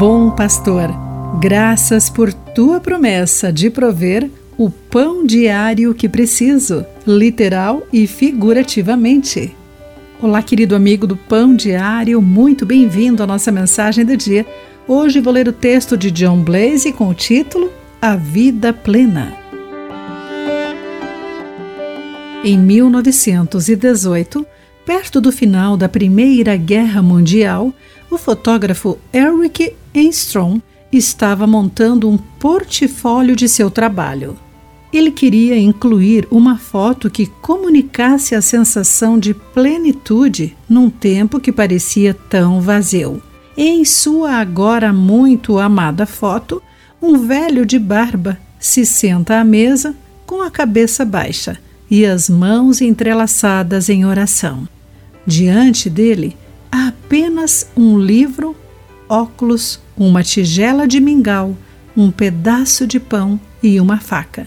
Bom pastor, graças por tua promessa de prover o pão diário que preciso, literal e figurativamente. Olá, querido amigo do Pão Diário, muito bem-vindo à nossa mensagem do dia. Hoje vou ler o texto de John Blaze com o título A Vida Plena. Em 1918, perto do final da Primeira Guerra Mundial, o fotógrafo Eric Enstrom estava montando um portfólio de seu trabalho. Ele queria incluir uma foto que comunicasse a sensação de plenitude num tempo que parecia tão vazio. Em sua agora muito amada foto, um velho de barba se senta à mesa com a cabeça baixa e as mãos entrelaçadas em oração. Diante dele apenas um livro, óculos, uma tigela de mingau, um pedaço de pão e uma faca.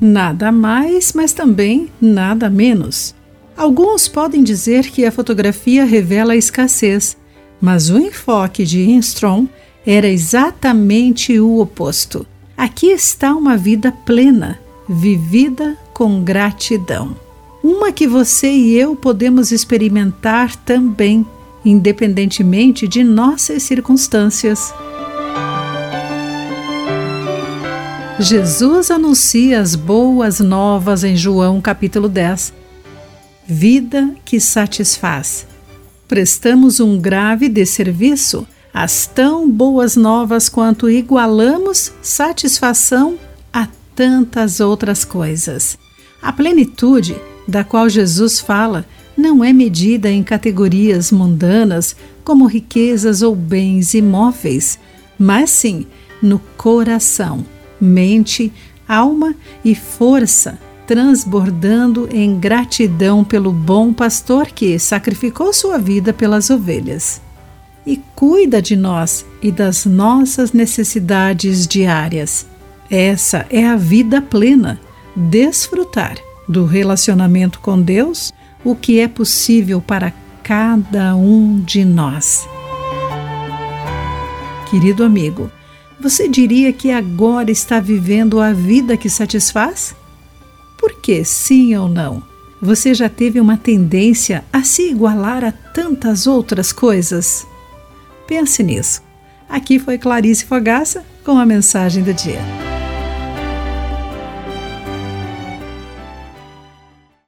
Nada mais, mas também nada menos. Alguns podem dizer que a fotografia revela a escassez, mas o enfoque de Instrom era exatamente o oposto. Aqui está uma vida plena, vivida com gratidão. Uma que você e eu podemos experimentar também, independentemente de nossas circunstâncias. Jesus anuncia as boas novas em João capítulo 10. Vida que satisfaz. Prestamos um grave desserviço às tão boas novas quanto igualamos satisfação a tantas outras coisas. A plenitude da qual Jesus fala não é medida em categorias mundanas como riquezas ou bens imóveis, mas sim no coração mente, alma e força, transbordando em gratidão pelo bom pastor que sacrificou sua vida pelas ovelhas. E cuida de nós e das nossas necessidades diárias. Essa é a vida plena, desfrutar do relacionamento com Deus, o que é possível para cada um de nós. Querido amigo, você diria que agora está vivendo a vida que satisfaz? Por que sim ou não? Você já teve uma tendência a se igualar a tantas outras coisas? Pense nisso. Aqui foi Clarice Fogaça com a mensagem do dia.